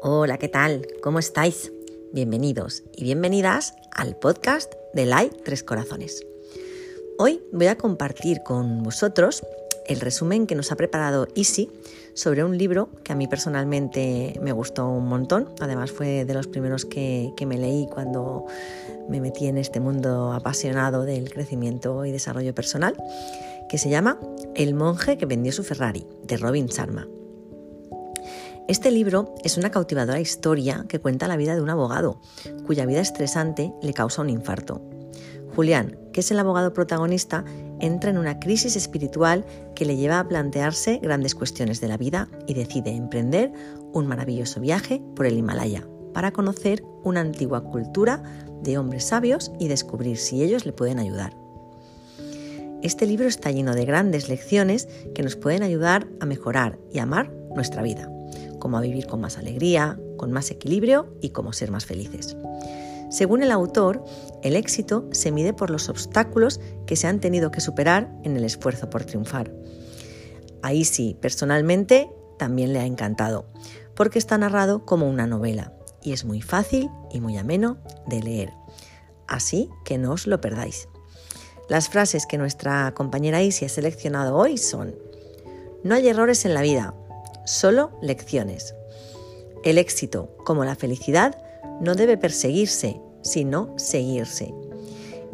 Hola, ¿qué tal? ¿Cómo estáis? Bienvenidos y bienvenidas al podcast de Light Tres Corazones. Hoy voy a compartir con vosotros el resumen que nos ha preparado Easy sobre un libro que a mí personalmente me gustó un montón. Además fue de los primeros que, que me leí cuando me metí en este mundo apasionado del crecimiento y desarrollo personal, que se llama El monje que vendió su Ferrari, de Robin Sharma. Este libro es una cautivadora historia que cuenta la vida de un abogado, cuya vida estresante le causa un infarto. Julián, que es el abogado protagonista, entra en una crisis espiritual que le lleva a plantearse grandes cuestiones de la vida y decide emprender un maravilloso viaje por el Himalaya para conocer una antigua cultura de hombres sabios y descubrir si ellos le pueden ayudar. Este libro está lleno de grandes lecciones que nos pueden ayudar a mejorar y amar nuestra vida como a vivir con más alegría, con más equilibrio y cómo ser más felices. Según el autor, el éxito se mide por los obstáculos que se han tenido que superar en el esfuerzo por triunfar. Ahí sí, personalmente también le ha encantado, porque está narrado como una novela y es muy fácil y muy ameno de leer. Así que no os lo perdáis. Las frases que nuestra compañera Isi ha seleccionado hoy son, no hay errores en la vida, solo lecciones. El éxito, como la felicidad, no debe perseguirse, sino seguirse.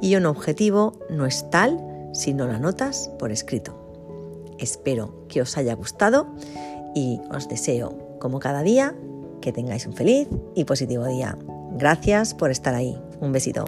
Y un objetivo no es tal si no lo anotas por escrito. Espero que os haya gustado y os deseo, como cada día, que tengáis un feliz y positivo día. Gracias por estar ahí. Un besito.